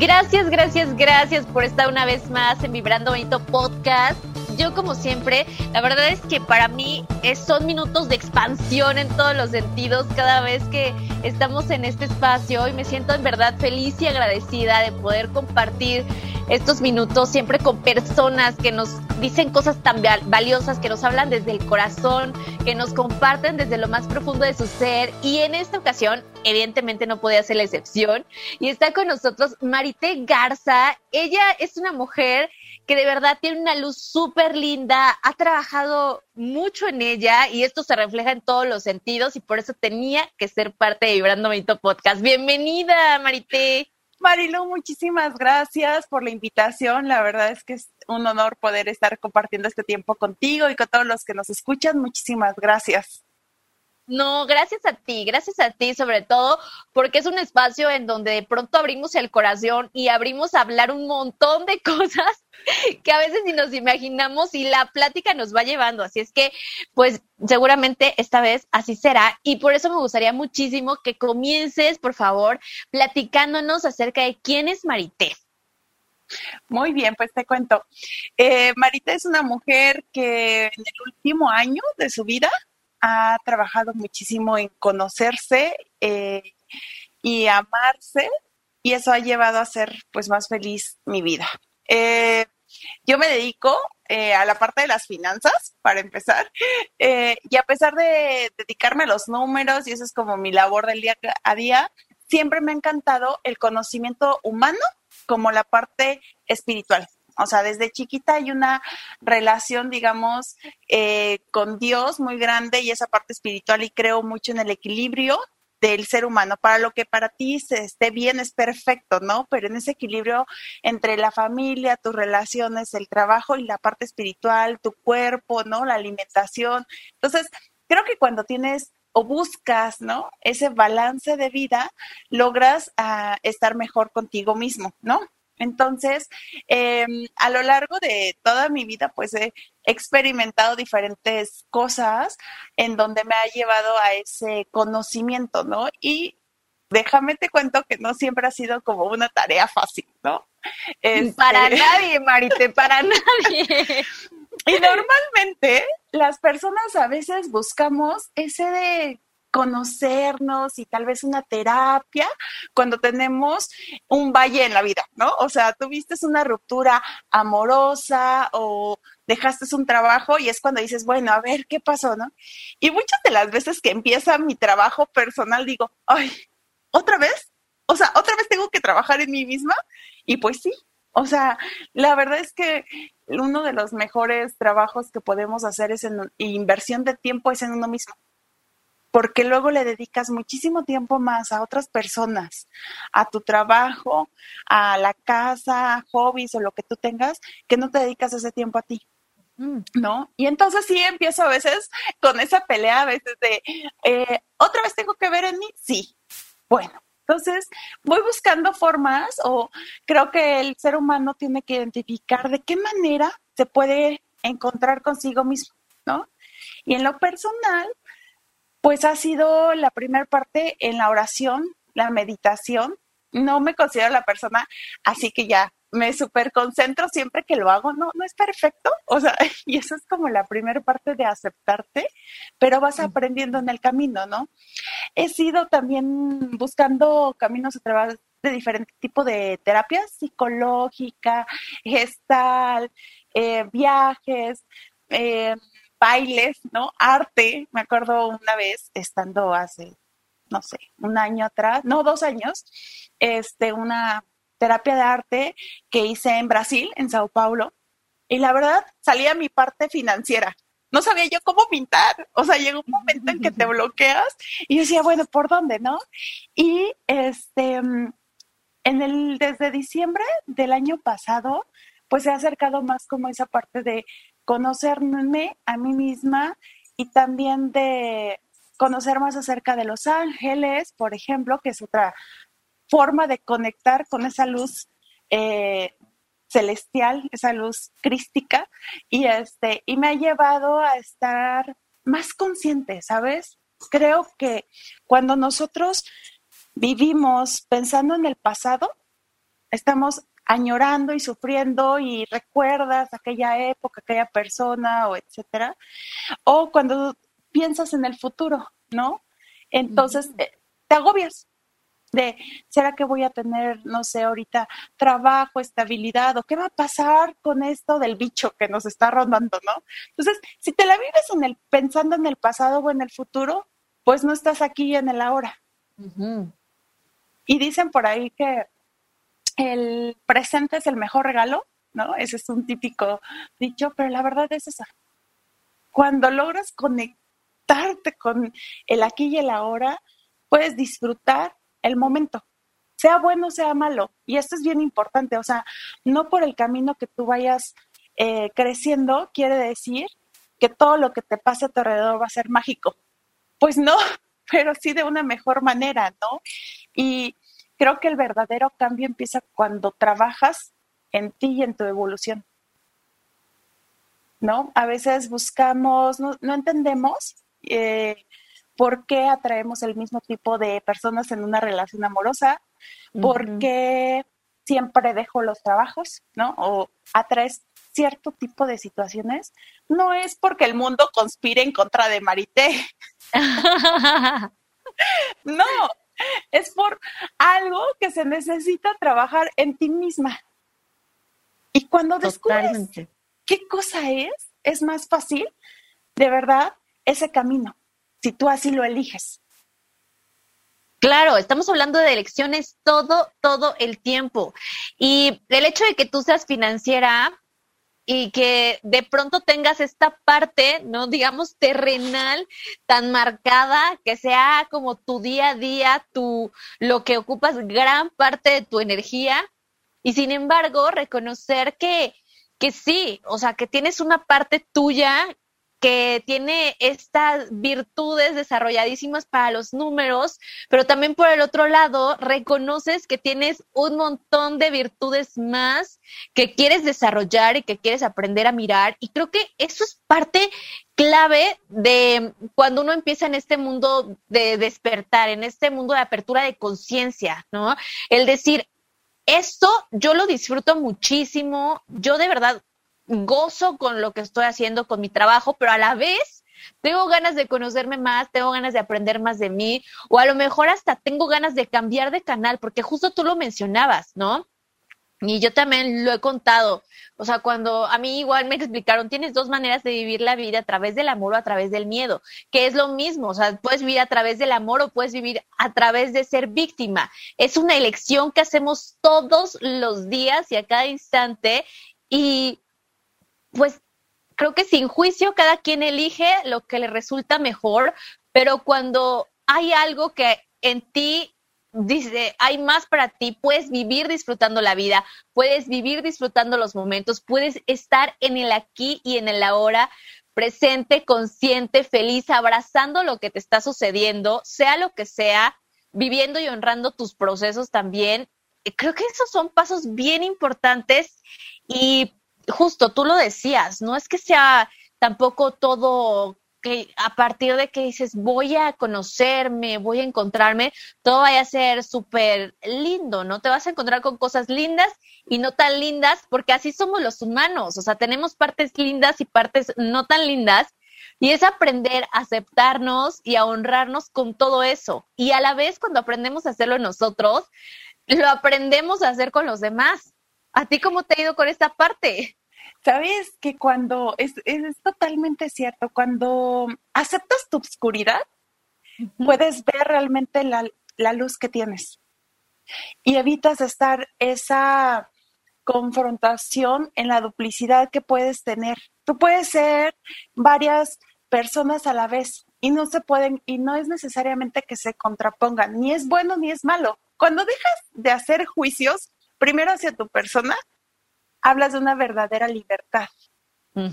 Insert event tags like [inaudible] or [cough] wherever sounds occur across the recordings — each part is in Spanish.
Gracias, gracias, gracias por estar una vez más en Vibrando Bonito Podcast. Yo como siempre, la verdad es que para mí son minutos de expansión en todos los sentidos cada vez que estamos en este espacio y me siento en verdad feliz y agradecida de poder compartir estos minutos siempre con personas que nos dicen cosas tan valiosas, que nos hablan desde el corazón, que nos comparten desde lo más profundo de su ser. Y en esta ocasión, evidentemente no podía ser la excepción. Y está con nosotros Marité Garza. Ella es una mujer que de verdad tiene una luz súper linda, ha trabajado mucho en ella y esto se refleja en todos los sentidos y por eso tenía que ser parte de Vibrando Bonito Podcast. Bienvenida, Marité. Marilu, muchísimas gracias por la invitación. La verdad es que es un honor poder estar compartiendo este tiempo contigo y con todos los que nos escuchan. Muchísimas gracias. No, gracias a ti, gracias a ti sobre todo, porque es un espacio en donde de pronto abrimos el corazón y abrimos a hablar un montón de [laughs] cosas que a veces ni nos imaginamos y la plática nos va llevando. Así es que, pues seguramente esta vez así será. Y por eso me gustaría muchísimo que comiences, por favor, platicándonos acerca de quién es Marité. Muy bien, pues te cuento. Eh, Marité es una mujer que en el último año de su vida ha trabajado muchísimo en conocerse eh, y amarse y eso ha llevado a ser pues más feliz mi vida. Eh, yo me dedico eh, a la parte de las finanzas, para empezar, [laughs] y a pesar de dedicarme a los números, y eso es como mi labor del día a día, siempre me ha encantado el conocimiento humano como la parte espiritual. O sea, desde chiquita hay una relación, digamos, eh, con Dios muy grande y esa parte espiritual y creo mucho en el equilibrio del ser humano. Para lo que para ti se esté bien es perfecto, ¿no? Pero en ese equilibrio entre la familia, tus relaciones, el trabajo y la parte espiritual, tu cuerpo, ¿no? La alimentación. Entonces, creo que cuando tienes o buscas, ¿no? Ese balance de vida, logras ah, estar mejor contigo mismo, ¿no? Entonces, em, a lo largo de toda mi vida, pues he experimentado diferentes cosas en donde me ha llevado a ese conocimiento, ¿no? Y déjame te cuento que no siempre ha sido como una tarea fácil, ¿no? Para este [laughs] nadie, Marite, para nadie. Y normalmente las personas a veces buscamos ese de conocernos y tal vez una terapia cuando tenemos un valle en la vida, ¿no? O sea, tuviste una ruptura amorosa o dejaste un trabajo y es cuando dices, bueno, a ver, ¿qué pasó, no? Y muchas de las veces que empieza mi trabajo personal digo, ay, ¿otra vez? O sea, ¿otra vez tengo que trabajar en mí misma? Y pues sí, o sea, la verdad es que uno de los mejores trabajos que podemos hacer es en inversión de tiempo es en uno mismo porque luego le dedicas muchísimo tiempo más a otras personas, a tu trabajo, a la casa, hobbies o lo que tú tengas, que no te dedicas ese tiempo a ti. Mm. ¿No? Y entonces sí empiezo a veces con esa pelea, a veces de, eh, ¿otra vez tengo que ver en mí? Sí. Bueno, entonces voy buscando formas o creo que el ser humano tiene que identificar de qué manera se puede encontrar consigo mismo, ¿no? Y en lo personal, pues ha sido la primera parte en la oración, la meditación. No me considero la persona, así que ya me super concentro siempre que lo hago. No, no es perfecto. O sea, [laughs] y eso es como la primera parte de aceptarte, pero vas aprendiendo en el camino, ¿no? He sido también buscando caminos a través de diferentes tipos de terapias psicológica, gestal, eh, viajes, eh, bailes, ¿no? Arte. Me acuerdo una vez estando hace, no sé, un año atrás, no, dos años, este, una terapia de arte que hice en Brasil, en Sao Paulo. Y la verdad, salía mi parte financiera. No sabía yo cómo pintar. O sea, llegó un momento en que te [laughs] bloqueas y yo decía, bueno, ¿por dónde, no? Y este, en el, desde diciembre del año pasado, pues he acercado más como esa parte de conocerme a mí misma y también de conocer más acerca de los ángeles, por ejemplo, que es otra forma de conectar con esa luz eh, celestial, esa luz crística, y este, y me ha llevado a estar más consciente, ¿sabes? Creo que cuando nosotros vivimos pensando en el pasado, estamos añorando y sufriendo y recuerdas aquella época, aquella persona o etcétera. O cuando piensas en el futuro, ¿no? Entonces eh, te agobias de, ¿será que voy a tener, no sé, ahorita trabajo, estabilidad o qué va a pasar con esto del bicho que nos está rondando, ¿no? Entonces, si te la vives en el, pensando en el pasado o en el futuro, pues no estás aquí en el ahora. Y dicen por ahí que el presente es el mejor regalo, ¿no? Ese es un típico dicho, pero la verdad es esa. Cuando logras conectarte con el aquí y el ahora, puedes disfrutar el momento, sea bueno, sea malo. Y esto es bien importante, o sea, no por el camino que tú vayas eh, creciendo quiere decir que todo lo que te pase a tu alrededor va a ser mágico. Pues no, [laughs] pero sí de una mejor manera, ¿no? Y creo que el verdadero cambio empieza cuando trabajas en ti y en tu evolución. ¿No? A veces buscamos, no, entendemos eh, por qué atraemos el mismo tipo de personas en una relación amorosa, por qué siempre dejo los trabajos, ¿no? O atraes cierto tipo de situaciones. No es porque el mundo conspire en contra de Marité. [laughs] no, [laughs] es por algo que se necesita trabajar en ti misma. Y cuando descubres qué cosa es, es más fácil, de verdad, ese camino, si tú así lo eliges. Claro, estamos hablando de elecciones todo, todo el tiempo. Y el hecho de que tú seas financiera y que de pronto tengas esta parte, ¿no? Digamos, terrenal tan marcada, que sea como tu día a día, tu, lo que ocupas gran parte de tu energía. Y sin embargo, reconocer que, que sí, o sea, que tienes una parte tuya que tiene estas virtudes desarrolladísimas para los números, pero también por el otro lado reconoces que tienes un montón de virtudes más que quieres desarrollar y que quieres aprender a mirar. Y creo que eso es parte clave de cuando uno empieza en este mundo de despertar, en este mundo de apertura de conciencia, ¿no? El decir, esto yo lo disfruto muchísimo, yo de verdad gozo con lo que estoy haciendo, con mi trabajo, pero a la vez tengo ganas de conocerme más, tengo ganas de aprender más de mí, o a lo mejor hasta tengo ganas de cambiar de canal, porque justo tú lo mencionabas, ¿no? Y yo también lo he contado. O sea, cuando a mí igual me explicaron, tienes dos maneras de vivir la vida, a través del amor o a través del miedo, que es lo mismo. O sea, puedes vivir a través del amor o puedes vivir a través de ser víctima. Es una elección que hacemos todos los días y a cada instante. Y pues creo que sin juicio cada quien elige lo que le resulta mejor, pero cuando hay algo que en ti dice, hay más para ti, puedes vivir disfrutando la vida, puedes vivir disfrutando los momentos, puedes estar en el aquí y en el ahora, presente, consciente, feliz, abrazando lo que te está sucediendo, sea lo que sea, viviendo y honrando tus procesos también. Creo que esos son pasos bien importantes y justo tú lo decías, no es que sea tampoco todo que a partir de que dices voy a conocerme, voy a encontrarme, todo vaya a ser súper lindo, ¿no? Te vas a encontrar con cosas lindas y no tan lindas, porque así somos los humanos, o sea, tenemos partes lindas y partes no tan lindas, y es aprender a aceptarnos y a honrarnos con todo eso. Y a la vez, cuando aprendemos a hacerlo nosotros, lo aprendemos a hacer con los demás. ¿A ti cómo te ha ido con esta parte? Sabes que cuando es, es totalmente cierto, cuando aceptas tu oscuridad, puedes ver realmente la, la luz que tienes y evitas estar esa confrontación en la duplicidad que puedes tener. Tú puedes ser varias personas a la vez y no se pueden y no es necesariamente que se contrapongan, ni es bueno ni es malo. Cuando dejas de hacer juicios, primero hacia tu persona, hablas de una verdadera libertad.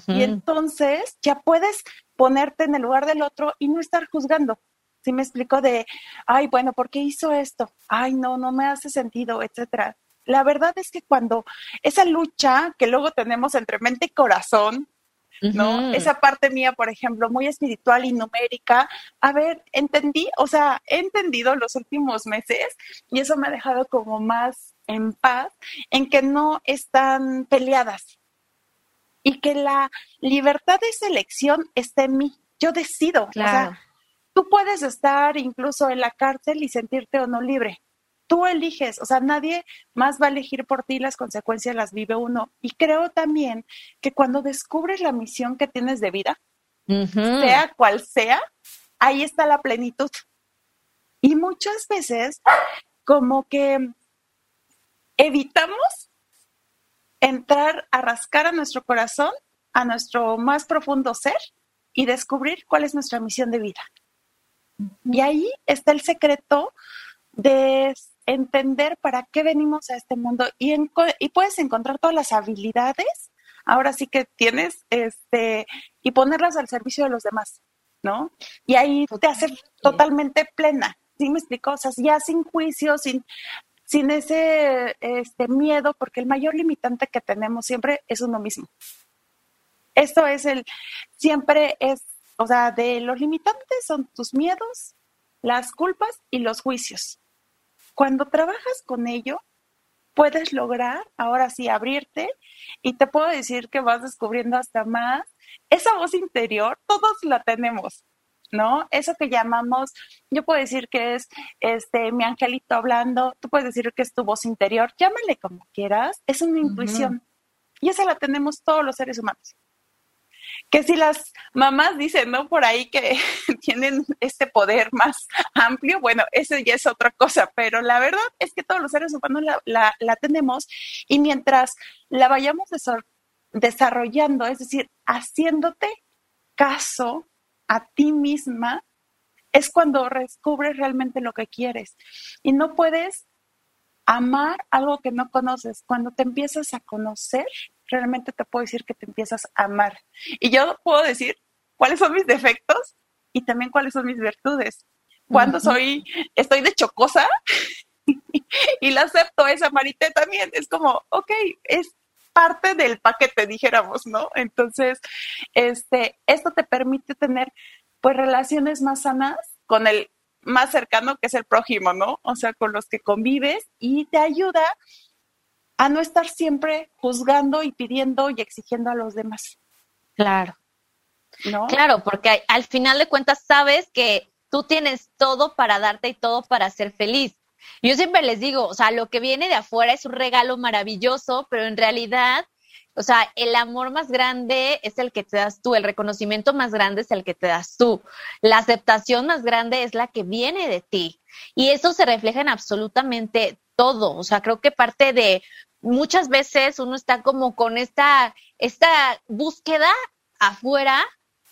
Y entonces ya puedes ponerte en el lugar del otro y no estar juzgando. Si me explico de, ay, bueno, ¿por qué hizo esto? Ay, no, no me hace sentido, etcétera. La verdad es que cuando esa lucha que luego tenemos entre mente y corazón, ¿no? Esa parte mía, por ejemplo, muy espiritual y numérica, a ver, entendí, o sea, he entendido los últimos meses y eso me ha dejado como más en paz, en que no están peleadas y que la libertad de selección está en mí. Yo decido, o sea, tú puedes estar incluso en la cárcel y sentirte o no libre, tú eliges, o sea, nadie más va a elegir por ti, las consecuencias las vive uno. Y creo también que cuando descubres la misión que tienes de vida, sea cual sea, ahí está la plenitud. Y muchas veces como que evitamos entrar a rascar a nuestro corazón, a nuestro más profundo ser y descubrir cuál es nuestra misión de vida. Y ahí está el secreto de entender para qué venimos a este mundo y, y puedes encontrar todas las habilidades, ahora sí que tienes, este, y ponerlas al servicio de los demás, ¿no? Y ahí te hace totalmente plena, ¿sí me explico? O sea, ya sin juicio, sin, sin ese este, miedo, porque el mayor limitante que tenemos siempre es uno mismo. Esto es el, siempre es, o sea, de los limitantes son tus miedos, las culpas y los juicios. Cuando trabajas con ello, puedes lograr, ahora sí, abrirte y te puedo decir que vas descubriendo hasta más. Esa voz interior, todos la tenemos, ¿no? Eso que llamamos, yo puedo decir que es este mi angelito hablando, tú puedes decir que es tu voz interior, llámale como quieras, es una intuición. Y esa la tenemos todos los seres humanos que si las mamás dicen, ¿no? Por ahí que [laughs] tienen este poder más amplio, bueno, eso ya es otra cosa, pero la verdad es que todos los seres humanos la, la, tenemos y mientras la vayamos desarrollando, es decir, haciéndote caso a ti misma, es cuando descubres realmente lo que quieres. Y no puedes amar algo que no conoces. Cuando te empiezas a conocer, realmente te puedo decir que te empiezas a amar. Y yo puedo decir cuáles son mis defectos y también cuáles son mis virtudes. Cuando soy, estoy de chocosa [laughs] y la acepto esa marité también, es como, ok, es parte del paquete, dijéramos, ¿no? Entonces, este, esto te permite tener pues relaciones más sanas con el más cercano que es el prójimo, ¿no? O sea, con los que convives y te ayuda a no estar siempre juzgando y pidiendo y exigiendo a los demás. Claro. ¿No? Claro, porque al final de cuentas sabes que tú tienes todo para darte y todo para ser feliz. Yo siempre les digo, o sea, lo que viene de afuera es un regalo maravilloso, pero en realidad, o sea, el amor más grande es el que te das tú, el reconocimiento más grande es el que te das tú, la aceptación más grande es la que viene de ti. Y eso se refleja en absolutamente todo. O sea, creo que parte de muchas veces uno está como con esta, esta búsqueda afuera,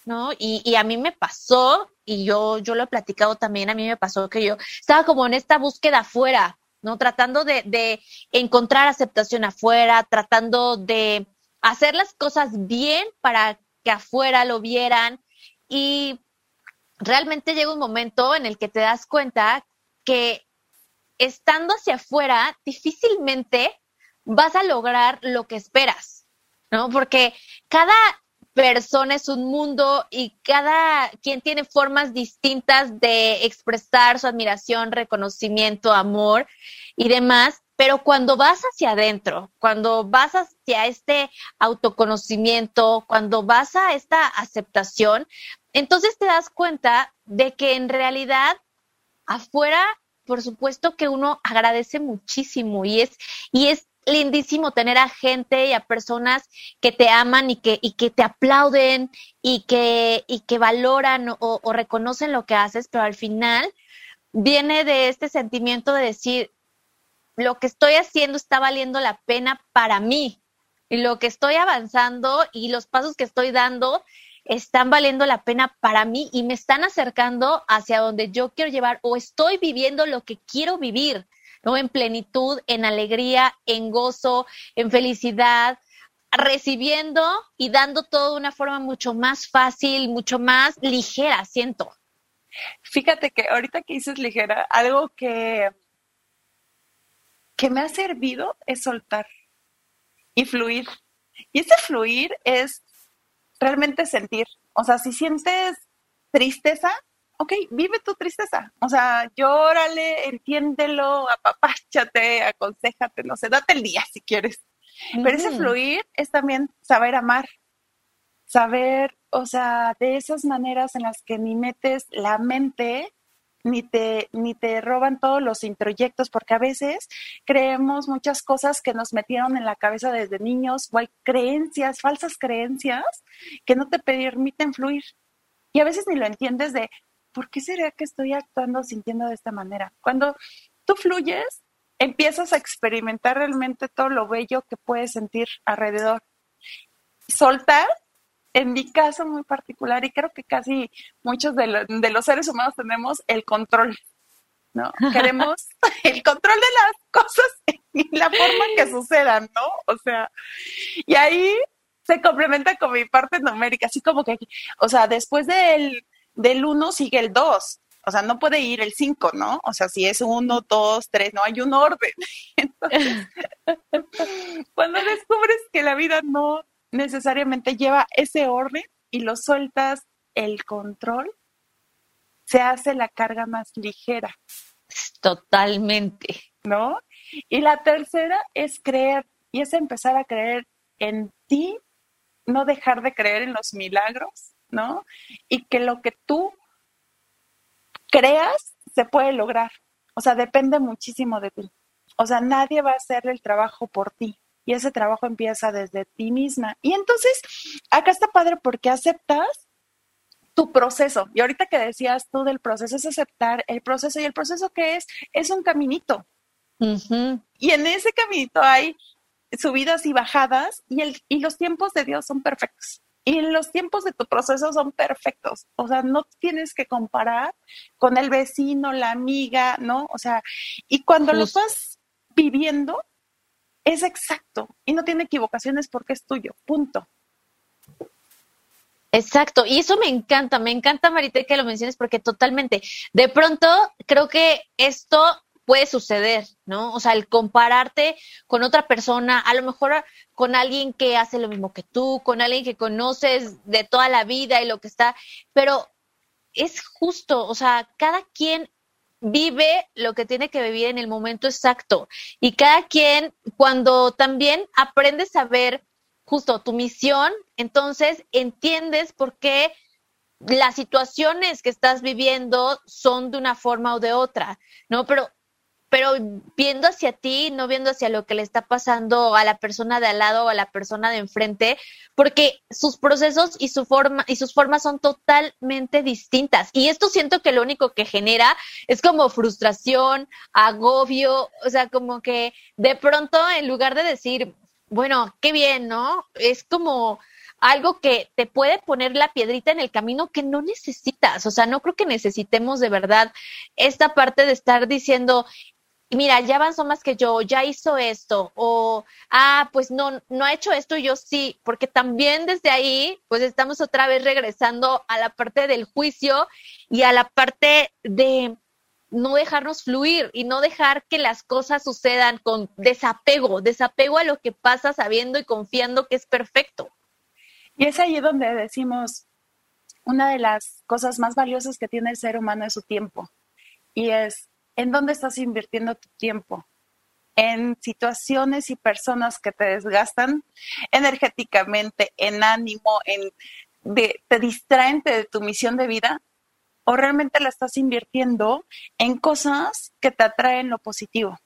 ¿no? Y, y, a mí me pasó, y yo, yo lo he platicado también, a mí me pasó que yo estaba como en esta búsqueda afuera, ¿no? Tratando de, de encontrar aceptación afuera, tratando de hacer las cosas bien para que afuera lo vieran. Y realmente llega un momento en el que te das cuenta que estando hacia afuera, difícilmente vas a lograr lo que esperas, ¿no? Porque cada persona es un mundo y cada quien tiene formas distintas de expresar su admiración, reconocimiento, amor y demás. Pero cuando vas hacia adentro, cuando vas hacia este autoconocimiento, cuando vas a esta aceptación, entonces te das cuenta de que en realidad afuera, por supuesto que uno agradece muchísimo y es, y es lindísimo tener a gente y a personas que te aman y que, y que te aplauden y que, y que valoran o, reconocen lo que haces, pero al final viene de este sentimiento de decir, lo que estoy haciendo está valiendo la pena para mí. Y lo que estoy avanzando y los pasos que estoy dando están valiendo la pena para mí y me están acercando hacia donde yo quiero llevar o estoy viviendo lo que quiero vivir, ¿no? En plenitud, en alegría, en gozo, en felicidad, recibiendo y dando todo de una forma mucho más fácil, mucho más ligera, siento. Fíjate que ahorita que dices ligera, algo que, que me ha servido es soltar y fluir. Y ese fluir es realmente sentir. O sea, si sientes tristeza, ok, vive tu tristeza. O sea, llórale, entiéndelo, apapáchate, aconsejate, no sé, date el día si quieres. Pero ese fluir es también saber amar, saber, o sea, de esas maneras en las que ni metes la mente ni te, ni te roban todos los introyectos, porque a veces creemos muchas cosas que nos metieron en la cabeza desde niños, o hay creencias, falsas creencias, que no te permiten fluir. Y a veces ni lo entiendes de, ¿por qué será que estoy actuando, sintiendo de esta manera? Cuando tú fluyes, empiezas a experimentar realmente todo lo bello que puedes sentir alrededor. Soltar en mi caso muy particular, y creo que casi muchos de, los seres humanos tenemos el control, ¿no? [laughs] Queremos el control de las cosas y la forma en que sucedan, ¿no? O sea, y ahí se complementa con mi parte numérica, así como que, o sea, después del, del uno sigue el dos, o sea, no puede ir el cinco, ¿no? O sea, si es uno, dos, tres, no hay un orden. [laughs] Entonces, cuando descubres que la vida no necesariamente lleva ese orden y lo sueltas el control, se hace la carga más ligera. Totalmente. ¿No? Y la tercera es creer, y es empezar a creer en ti, no dejar de creer en los milagros, ¿no? Y que lo que tú creas se puede lograr. O sea, depende muchísimo de ti. O sea, nadie va a hacer el trabajo por ti y ese trabajo empieza desde ti misma. Y entonces, acá está padre porque aceptas tu proceso. Y ahorita que decías tú del proceso es aceptar el proceso y el proceso que es, es un caminito. Y en ese caminito hay subidas y bajadas y, el, y los tiempos de Dios son perfectos. Y los tiempos de tu proceso son perfectos. O sea, no tienes que comparar con el vecino, la amiga, ¿no? O sea, y cuando lo estás viviendo, es exacto y no tiene equivocaciones porque es tuyo, punto. Exacto, y eso me encanta, me encanta Marita que lo menciones porque totalmente, de pronto creo que esto puede suceder, ¿no? O sea, el compararte con otra persona, a lo mejor con alguien que hace lo mismo que tú, con alguien que conoces de toda la vida y lo que está, pero es justo, o sea, cada quien vive lo que tiene que vivir en el momento exacto. Y cada quien, cuando también aprendes a ver justo tu misión, entonces entiendes por qué las situaciones que estás viviendo son de una forma o de otra, ¿no? Pero pero viendo hacia ti, no viendo hacia lo que le está pasando a la persona de al lado o a la persona de enfrente, porque sus procesos y su forma y sus formas son totalmente distintas. Y esto siento que lo único que genera es como frustración, agobio, o sea, como que de pronto en lugar de decir, bueno, qué bien, ¿no? Es como algo que te puede poner la piedrita en el camino que no necesitas. O sea, no creo que necesitemos de verdad esta parte de estar diciendo, mira, ya avanzó más que yo, ya hizo esto, o, ah, pues no, no ha hecho esto, yo sí, porque también desde ahí, pues estamos otra vez regresando a la parte del juicio y a la parte de no dejarnos fluir y no dejar que las cosas sucedan con desapego, desapego a lo que pasa sabiendo y confiando que es perfecto. Y es ahí donde decimos, una de las cosas más valiosas que tiene el ser humano es su tiempo. Y es ¿en dónde estás invirtiendo tu tiempo? En situaciones y personas que te desgastan energéticamente, en ánimo, en te distraen de tu misión de vida, o realmente la estás invirtiendo en cosas que te atraen lo positivo.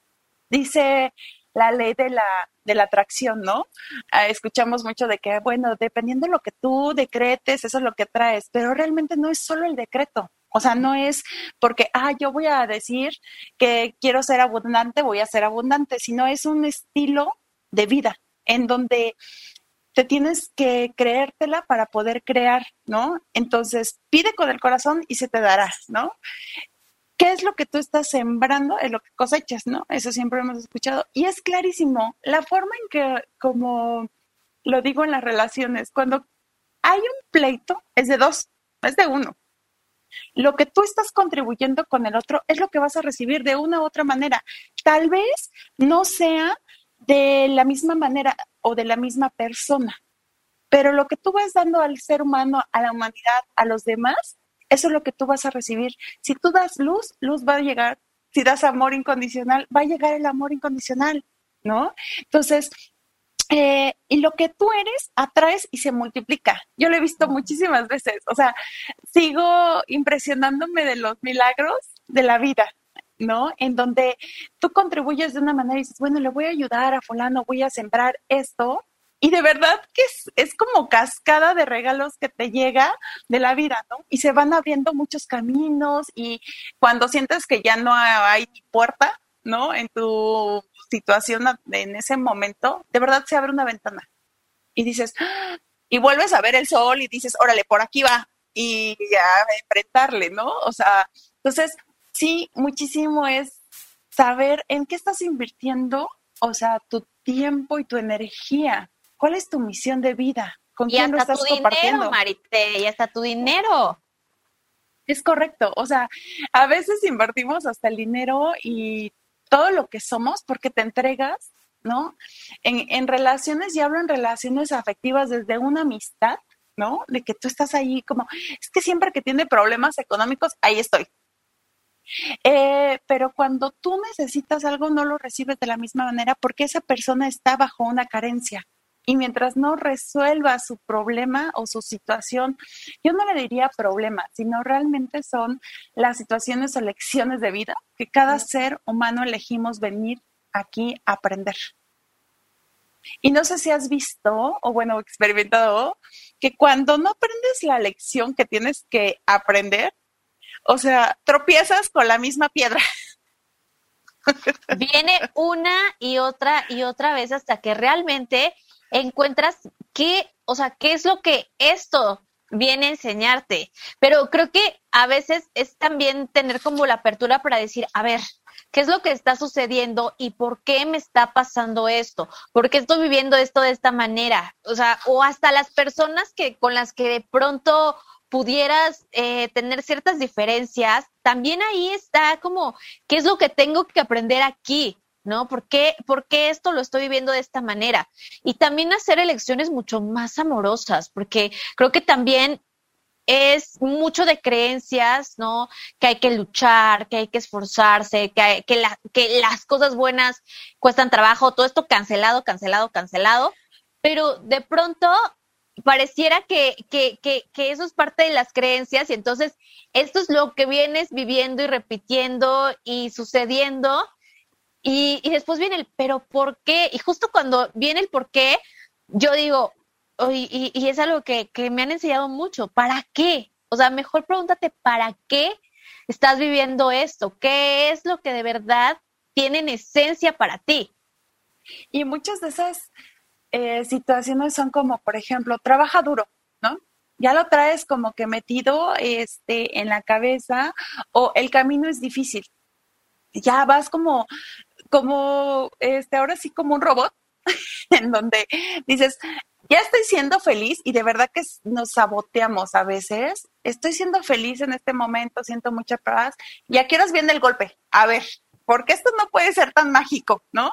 Dice la ley de la, de la atracción, ¿no? Ah, escuchamos mucho de que, bueno, dependiendo de lo que tú decretes, eso es lo que traes, pero realmente no es solo el decreto, O sea, no es porque, ah, yo voy a decir que quiero ser abundante, voy a ser abundante, sino es un estilo de vida en donde te tienes que creértela para poder crear, ¿no? Entonces, pide con el corazón y se te dará, ¿no? ¿Qué es lo que tú estás sembrando? Es lo que cosechas, ¿no? Eso siempre hemos escuchado. Y es clarísimo, la forma en que, como lo digo en las relaciones, cuando hay un pleito, es de dos, es de uno. Lo que tú estás contribuyendo con el otro es lo que vas a recibir de una u otra manera. Tal vez no sea de la misma manera o de la misma persona, pero lo que tú vas dando al ser humano, a la humanidad, a los demás, eso es lo que tú vas a recibir. Si tú das luz, luz va a llegar. Si das amor incondicional, va a llegar el amor incondicional, ¿no? Entonces, eh, y lo que tú eres, atraes y se multiplica. Yo lo he visto muchísimas veces. O sea, sigo impresionándome de los milagros de la vida, ¿no? En donde tú contribuyes de una manera y dices, bueno, le voy a ayudar a fulano, voy a sembrar esto, y de verdad que es, es, como cascada de regalos que te llega de la vida, ¿no? Y se van abriendo muchos caminos y cuando sientes que ya no hay puerta, ¿no? En tu situación en ese momento, de verdad se abre una ventana y dices, ¡Ah! y vuelves a ver el sol y dices, órale, por aquí va y ya enfrentarle, ¿no? O sea, entonces, sí, muchísimo es saber en qué estás invirtiendo, o sea, tu tiempo y tu energía ¿Cuál es tu misión de vida? ¿Con quién lo estás tu compartiendo? Dinero, Marite, y hasta tu dinero. Es correcto. O sea, a veces invertimos hasta el dinero y todo lo que somos porque te entregas, ¿no? En, relaciones, y hablo en relaciones afectivas desde una amistad, ¿no? De que tú estás ahí como, es que siempre que tiene problemas económicos, ahí estoy. Eh, pero cuando tú necesitas algo, no lo recibes de la misma manera porque esa persona está bajo una carencia y mientras no resuelva su problema o su situación, yo no le diría problema, sino realmente son las situaciones o lecciones de vida que cada ser humano elegimos venir aquí a aprender. Y no sé si has visto o bueno, experimentado que cuando no aprendes la lección que tienes que aprender, o sea, tropiezas con la misma piedra. [laughs] Viene una y otra y otra vez hasta que realmente encuentras qué, o sea, qué es lo que esto viene a enseñarte. Pero creo que a veces es también tener como la apertura para decir, a ver, ¿qué es lo que está sucediendo y por qué me está pasando esto? ¿Por qué estoy viviendo esto de esta manera? O sea, o hasta las personas que con las que de pronto pudieras eh, tener ciertas diferencias, también ahí está como, ¿qué es lo que tengo que aprender aquí? ¿No? ¿Por qué, ¿Por qué esto lo estoy viviendo de esta manera? Y también hacer elecciones mucho más amorosas, porque creo que también es mucho de creencias, ¿no? Que hay que luchar, que hay que esforzarse, que, que, que las cosas buenas cuestan trabajo, todo esto cancelado, cancelado, cancelado, pero de pronto pareciera que, que, que, eso es parte de las creencias y entonces esto es lo que vienes viviendo y repitiendo y sucediendo y, después viene el, pero ¿por qué? Y justo cuando viene el por qué, yo digo, y, y, es algo que, que me han enseñado mucho, ¿para qué? O sea, mejor pregúntate, ¿para qué estás viviendo esto? ¿Qué es lo que de verdad tiene en esencia para ti? Y muchas de esas eh, situaciones son como, por ejemplo, trabaja duro, ¿no? Ya lo traes como que metido este, en la cabeza o el camino es difícil. Ya vas como como, este, ahora sí como un robot, [laughs] en donde dices, ya estoy siendo feliz y de verdad que nos saboteamos a veces. Estoy siendo feliz en este momento, siento mucha paz. Y a qué horas viene el golpe. A ver, porque esto no puede ser tan mágico, ¿no?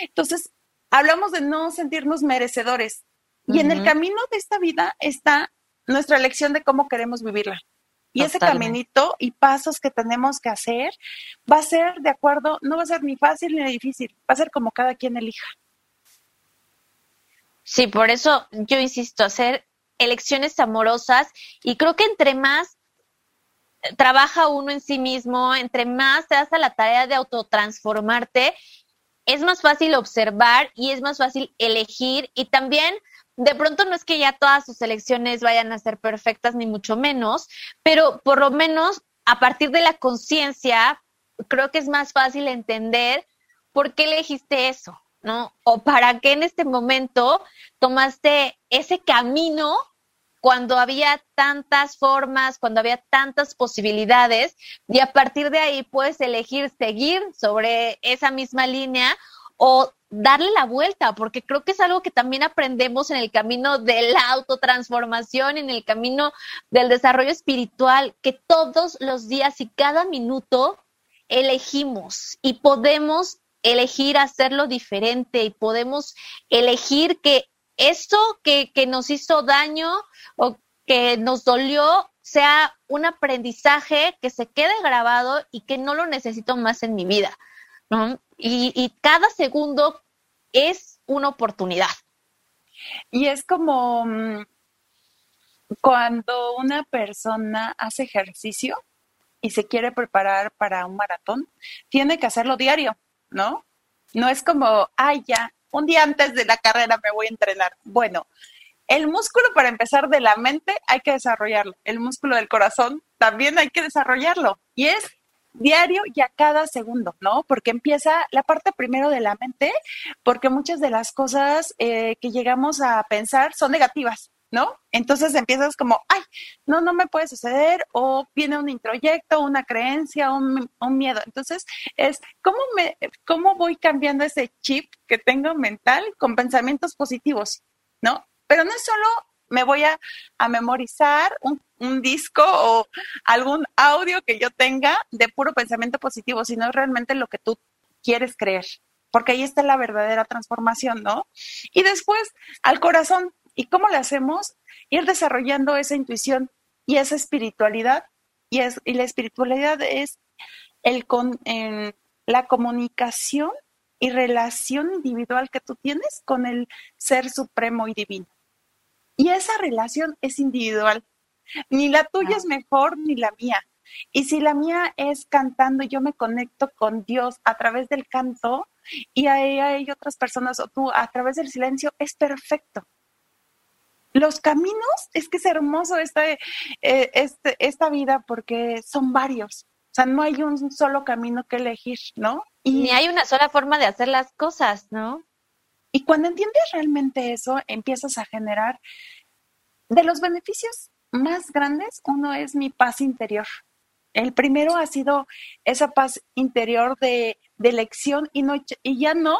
Entonces, hablamos de no sentirnos merecedores. Y en el camino de esta vida está nuestra elección de cómo queremos vivirla. Y ese caminito y pasos que tenemos que hacer va a ser de acuerdo, no va a ser ni fácil ni difícil, va a ser como cada quien elija. Sí, por eso yo insisto, hacer elecciones amorosas y creo que entre más trabaja uno en sí mismo, entre más te das a la tarea de autotransformarte, es más fácil observar y es más fácil elegir y también de pronto no es que ya todas sus elecciones vayan a ser perfectas, ni mucho menos, pero por lo menos a partir de la conciencia, creo que es más fácil entender por qué elegiste eso, ¿no? O para qué en este momento tomaste ese camino cuando había tantas formas, cuando había tantas posibilidades, y a partir de ahí puedes elegir seguir sobre esa misma línea o darle la vuelta, porque creo que es algo que también aprendemos en el camino de la autotransformación, en el camino del desarrollo espiritual, que todos los días y cada minuto elegimos y podemos elegir hacerlo diferente y podemos elegir que eso que, que nos hizo daño o que nos dolió sea un aprendizaje que se quede grabado y que no lo necesito más en mi vida. ¿no? Y, y cada segundo es una oportunidad. Y es como mm, cuando una persona hace ejercicio y se quiere preparar para un maratón, tiene que hacerlo diario, ¿no? No es como, ay, ya, un día antes de la carrera me voy a entrenar. Bueno, el músculo para empezar de la mente hay que desarrollarlo. El músculo del corazón también hay que desarrollarlo. Y es diario y a cada segundo, ¿no? Porque empieza la parte primero de la mente, porque muchas de las cosas eh, que llegamos a pensar son negativas. ¿no? Entonces empiezas como, ay, no, no me puede suceder, o viene un introyecto, una creencia, un, un, miedo. Entonces, es cómo me, cómo voy cambiando ese chip que tengo mental con pensamientos positivos, ¿no? Pero no es solo me voy a, a memorizar un, un, disco o algún audio que yo tenga de puro pensamiento positivo, sino realmente lo que tú quieres creer, porque ahí está la verdadera transformación, ¿no? Y después al corazón, ¿Y cómo le hacemos? Ir desarrollando esa intuición y esa espiritualidad. Y, es, y la espiritualidad es el con, la comunicación y relación individual que tú tienes con el ser supremo y divino. Y esa relación es individual. Ni la tuya es mejor ni la mía. Y si la mía es cantando, yo me conecto con Dios a través del canto y hay, hay otras personas o tú a través del silencio, es perfecto los caminos, es que es hermoso esta, eh, este, esta vida porque son varios. O sea, no hay un solo camino que elegir, ¿no? Y, Ni hay una sola forma de hacer las cosas, ¿no? Y cuando entiendes realmente eso, empiezas a generar de los beneficios más grandes, uno es mi paz interior. El primero ha sido esa paz interior de, de elección y, no, y ya no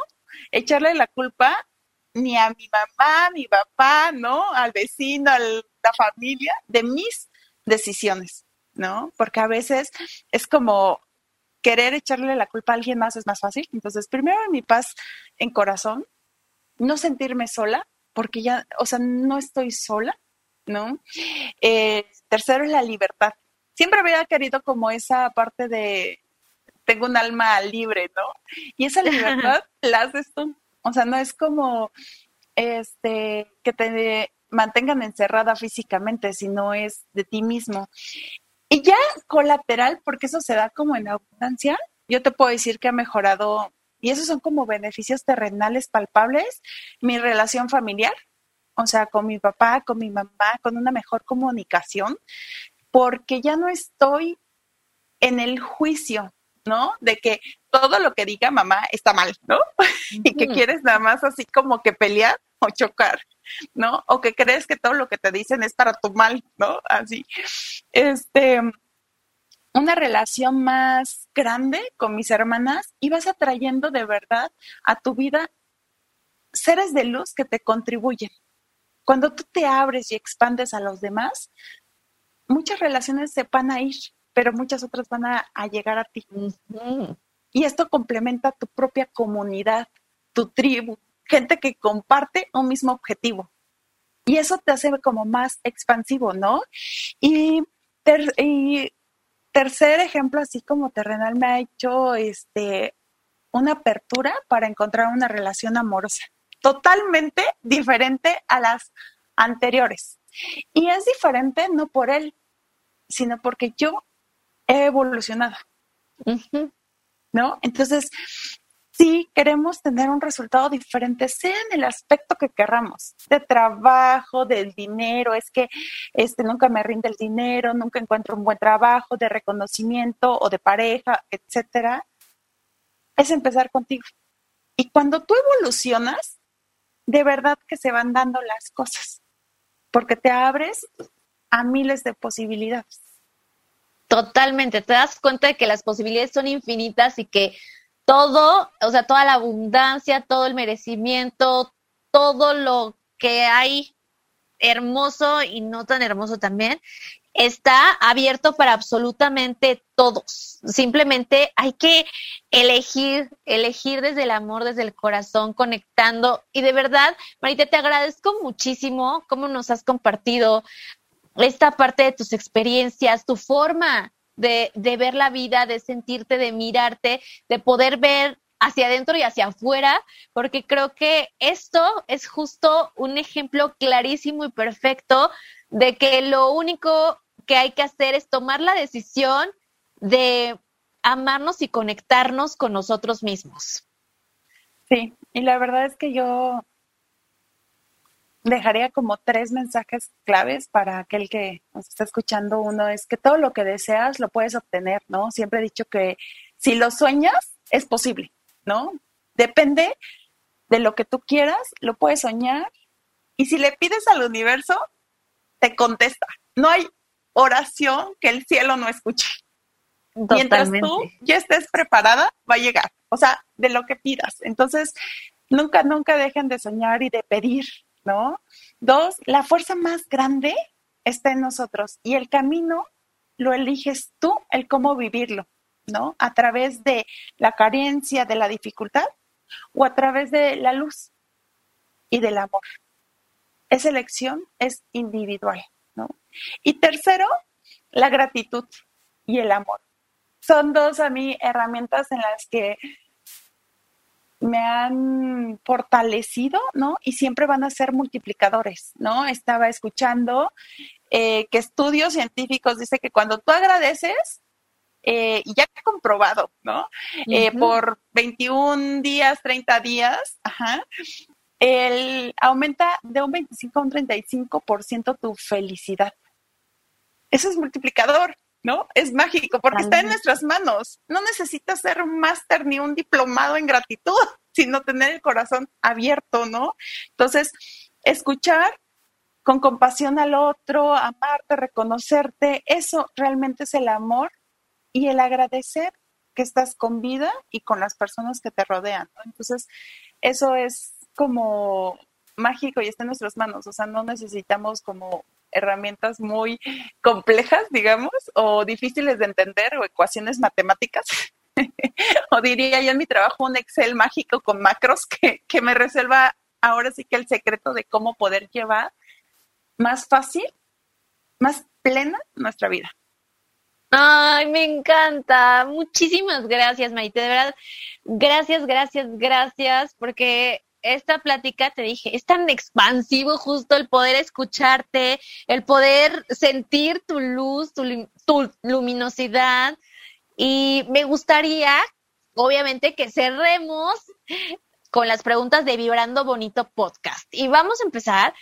echarle la culpa ni a mi mamá, mi papá, ¿no? Al vecino, a la familia, de mis decisiones, ¿no? Porque a veces es como querer echarle la culpa a alguien más es más fácil. Entonces, primero mi paz en corazón, no sentirme sola, porque ya, o sea, no estoy sola, ¿no? Eh, tercero es la libertad. Siempre había querido como esa parte de tengo un alma libre, ¿no? Y esa libertad [laughs] la haces tú. O sea, no es como este que te mantengan encerrada físicamente, sino es de ti mismo. Y ya colateral, porque eso se da como en abundancia, yo te puedo decir que ha mejorado, y esos son como beneficios terrenales palpables, mi relación familiar, o sea, con mi papá, con mi mamá, con una mejor comunicación, porque ya no estoy en el juicio, ¿no? De que todo lo que diga mamá está mal, ¿no? [laughs] y que quieres nada más así como que pelear o chocar, ¿no? O que crees que todo lo que te dicen es para tu mal, ¿no? Así. Este, una relación más grande con mis hermanas y vas atrayendo de verdad a tu vida seres de luz que te contribuyen. Cuando tú te abres y expandes a los demás, muchas relaciones se van a ir pero muchas otras van a, llegar a ti. Y esto complementa tu propia comunidad, tu tribu, gente que comparte un mismo objetivo. Y eso te hace como más expansivo, ¿no? Y, tercer ejemplo, así como terrenal, me ha hecho este, una apertura para encontrar una relación amorosa, totalmente diferente a las anteriores. Y es diferente no por él, sino porque yo he evolucionado. ¿No? Entonces, sí queremos tener un resultado diferente, sea en el aspecto que querramos, de trabajo, del dinero, es que este nunca me rinde el dinero, nunca encuentro un buen trabajo, de reconocimiento o de pareja, etcétera, es empezar contigo. Y cuando tú evolucionas, de verdad que se van dando las cosas, porque te abres a miles de posibilidades. Totalmente, te das cuenta de que las posibilidades son infinitas y que todo, o sea, toda la abundancia, todo el merecimiento, todo lo que hay hermoso y no tan hermoso también, está abierto para absolutamente todos. Simplemente hay que elegir, elegir desde el amor, desde el corazón, conectando. Y de verdad, Marita, te agradezco muchísimo cómo nos has compartido esta parte de tus experiencias, tu forma de, de ver la vida, de sentirte, de mirarte, de poder ver hacia adentro y hacia afuera, porque creo que esto es justo un ejemplo clarísimo y perfecto de que lo único que hay que hacer es tomar la decisión de amarnos y conectarnos con nosotros mismos. Sí, y la verdad es que yo dejaría como tres mensajes claves para aquel que nos está escuchando. Uno es que todo lo que deseas lo puedes obtener, ¿no? Siempre he dicho que si lo sueñas, es posible, ¿no? Depende de lo que tú quieras, lo puedes soñar. Y si le pides al universo, te contesta. No hay oración que el cielo no escuche. Mientras tú ya estés preparada, va a llegar. O sea, de lo que pidas. Entonces, nunca, nunca dejen de soñar y de pedir, ¿no? Dos, la fuerza más grande está en nosotros y el camino lo eliges tú, el cómo vivirlo, ¿no? A través de la carencia, de la dificultad o a través de la luz y del amor. Esa elección es individual, ¿no? Y tercero, la gratitud y el amor. Son dos a mí herramientas en las que me han fortalecido, ¿no? Y siempre van a ser multiplicadores, ¿no? Estaba escuchando eh, que estudios científicos dicen que cuando tú agradeces, eh, y ya comprobado, ¿no? Eh, por 21 días, 30 días, ajá, el, aumenta de un 25 a un 35% tu felicidad. Eso es multiplicador. ¿no? Es mágico porque está en nuestras manos. No necesitas ser un máster ni un diplomado en gratitud, [laughs] sino tener el corazón abierto, ¿no? Entonces, escuchar con compasión al otro, amarte, reconocerte, eso realmente es el amor y el agradecer que estás con vida y con las personas que te rodean. ¿no? Entonces, eso es como mágico y está en nuestras manos, o sea, no necesitamos como herramientas muy complejas, digamos, o difíciles de entender, o ecuaciones matemáticas. [laughs] o diría yo en mi trabajo un Excel mágico con macros que, que me reserva ahora sí que el secreto de cómo poder llevar más fácil, más plena nuestra vida. Ay, me encanta. Muchísimas gracias, Maite. De verdad, gracias, gracias, gracias, porque esta plática, te dije, es tan expansivo justo el poder escucharte, el poder sentir tu luz, tu, luminosidad. Y me gustaría, obviamente, que cerremos con las preguntas de Vibrando Bonito Podcast. Y vamos a empezar.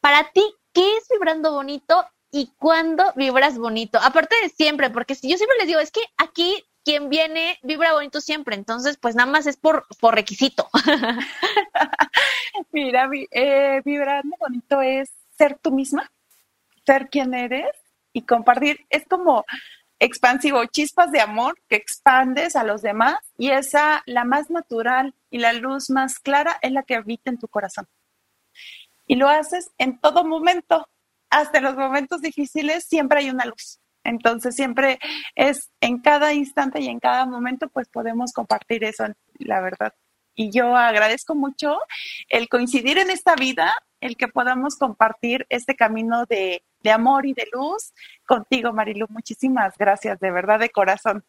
Para ti, ¿qué es Vibrando Bonito y cuándo vibras bonito? Aparte de siempre, porque yo siempre les digo, es que aquí quien viene vibra bonito siempre, entonces pues nada más es por, por requisito. [laughs] Mira, eh, vibrar bonito es ser tú misma, ser quien eres y compartir. Es como expansivo, chispas de amor que expandes a los demás y esa, la más natural y la luz más clara es la que habita en tu corazón. Y lo haces en todo momento, hasta en los momentos difíciles siempre hay una luz. Entonces siempre es en cada instante y en cada momento pues podemos compartir eso, la verdad. Y yo agradezco mucho el coincidir en esta vida, el que podamos compartir este camino de, amor y de luz contigo, Marilu. Muchísimas gracias, de verdad, de corazón.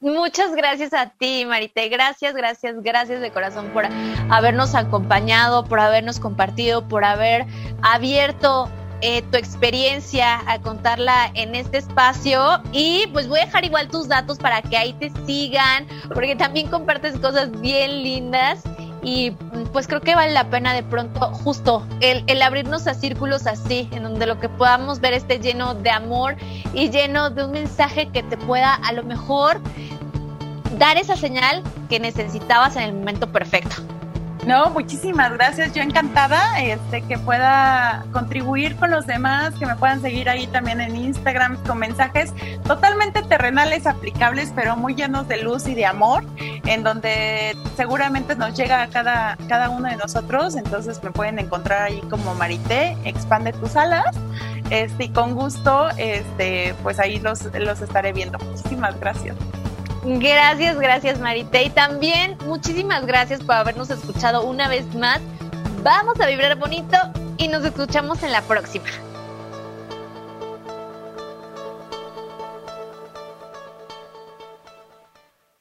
Muchas gracias a ti, Marite. Gracias, gracias, gracias de corazón por habernos acompañado, por habernos compartido, por haber abierto eh, tu experiencia, a contarla en este espacio. Y pues voy a dejar igual tus datos para que ahí te sigan, porque también compartes cosas bien lindas y pues creo que vale la pena de pronto justo el, el, abrirnos a círculos así, en donde lo que podamos ver esté lleno de amor y lleno de un mensaje que te pueda a lo mejor dar esa señal que necesitabas en el momento perfecto. No, muchísimas gracias. Yo encantada este, que pueda contribuir con los demás, que me puedan seguir ahí también en Instagram con mensajes totalmente terrenales, aplicables, pero muy llenos de luz y de amor, en donde seguramente nos llega a cada, cada uno de nosotros. Entonces me pueden encontrar ahí como Marité, expande tus alas. Este, y con gusto, este, pues ahí los, los estaré viendo. Muchísimas gracias. Gracias, gracias Marité. Y también muchísimas gracias por habernos escuchado una vez más. Vamos a vibrar bonito y nos escuchamos en la próxima.